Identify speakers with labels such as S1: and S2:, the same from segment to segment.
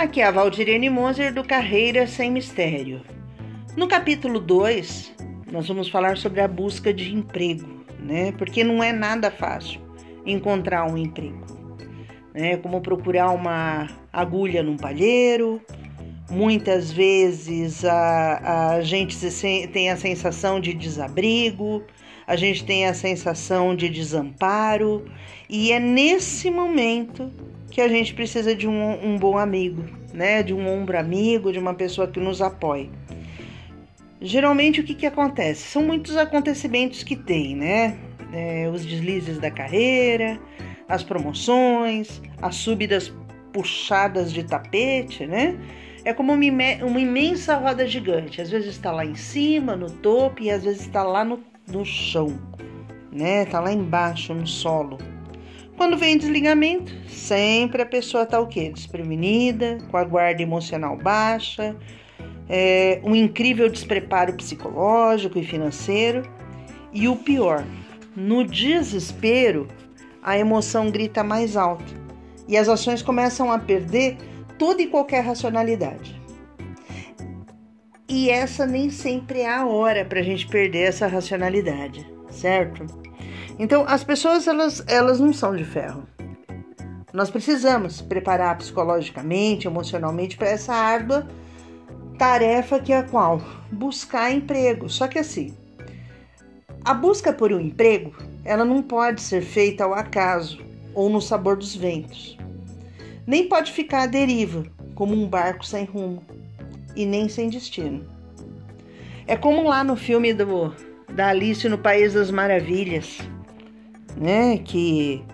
S1: Aqui é a Valdirene Moser do Carreira Sem Mistério. No capítulo 2, nós vamos falar sobre a busca de emprego, né? Porque não é nada fácil encontrar um emprego, né? Como procurar uma agulha num palheiro. Muitas vezes a, a gente tem a sensação de desabrigo, a gente tem a sensação de desamparo, e é nesse momento que a gente precisa de um, um bom amigo, né? De um ombro amigo, de uma pessoa que nos apoie. Geralmente o que, que acontece? São muitos acontecimentos que tem, né? É, os deslizes da carreira, as promoções, as súbidas puxadas de tapete, né? É como uma, uma imensa roda gigante. Às vezes está lá em cima, no topo, e às vezes está lá no, no chão, né? Está lá embaixo, no solo. Quando vem desligamento, sempre a pessoa está o quê? Desprevenida, com a guarda emocional baixa, é, um incrível despreparo psicológico e financeiro. E o pior, no desespero, a emoção grita mais alto e as ações começam a perder toda e qualquer racionalidade. E essa nem sempre é a hora para a gente perder essa racionalidade, certo? Então, as pessoas elas, elas não são de ferro. Nós precisamos preparar psicologicamente, emocionalmente para essa árdua tarefa que é a qual? Buscar emprego. Só que assim, a busca por um emprego, ela não pode ser feita ao acaso ou no sabor dos ventos. Nem pode ficar à deriva, como um barco sem rumo e nem sem destino. É como lá no filme do, da Alice no País das Maravilhas né? Que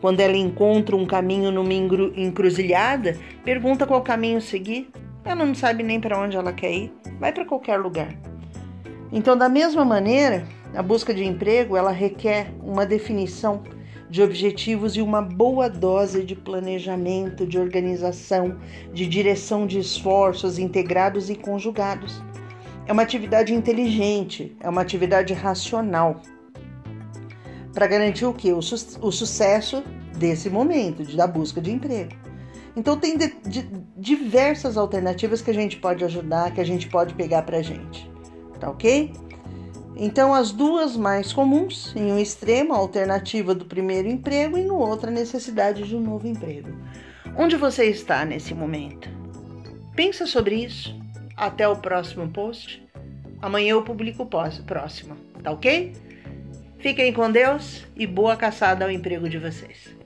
S1: quando ela encontra um caminho numa encruzilhada, pergunta qual caminho seguir. Ela não sabe nem para onde ela quer ir, vai para qualquer lugar. Então, da mesma maneira, a busca de emprego ela requer uma definição de objetivos e uma boa dose de planejamento, de organização, de direção de esforços integrados e conjugados. É uma atividade inteligente, é uma atividade racional para garantir o que? O, su o, sucesso desse momento, de, da busca de emprego. Então tem de, de, diversas alternativas que a gente pode ajudar, que a gente pode pegar para a gente, tá ok? Então as duas mais comuns, em um extremo a alternativa do primeiro emprego e no outro a necessidade de um novo emprego. Onde você está nesse momento? Pensa sobre isso. Até o próximo post. Amanhã eu publico o próximo, tá ok? Fiquem com Deus e boa caçada ao emprego de vocês.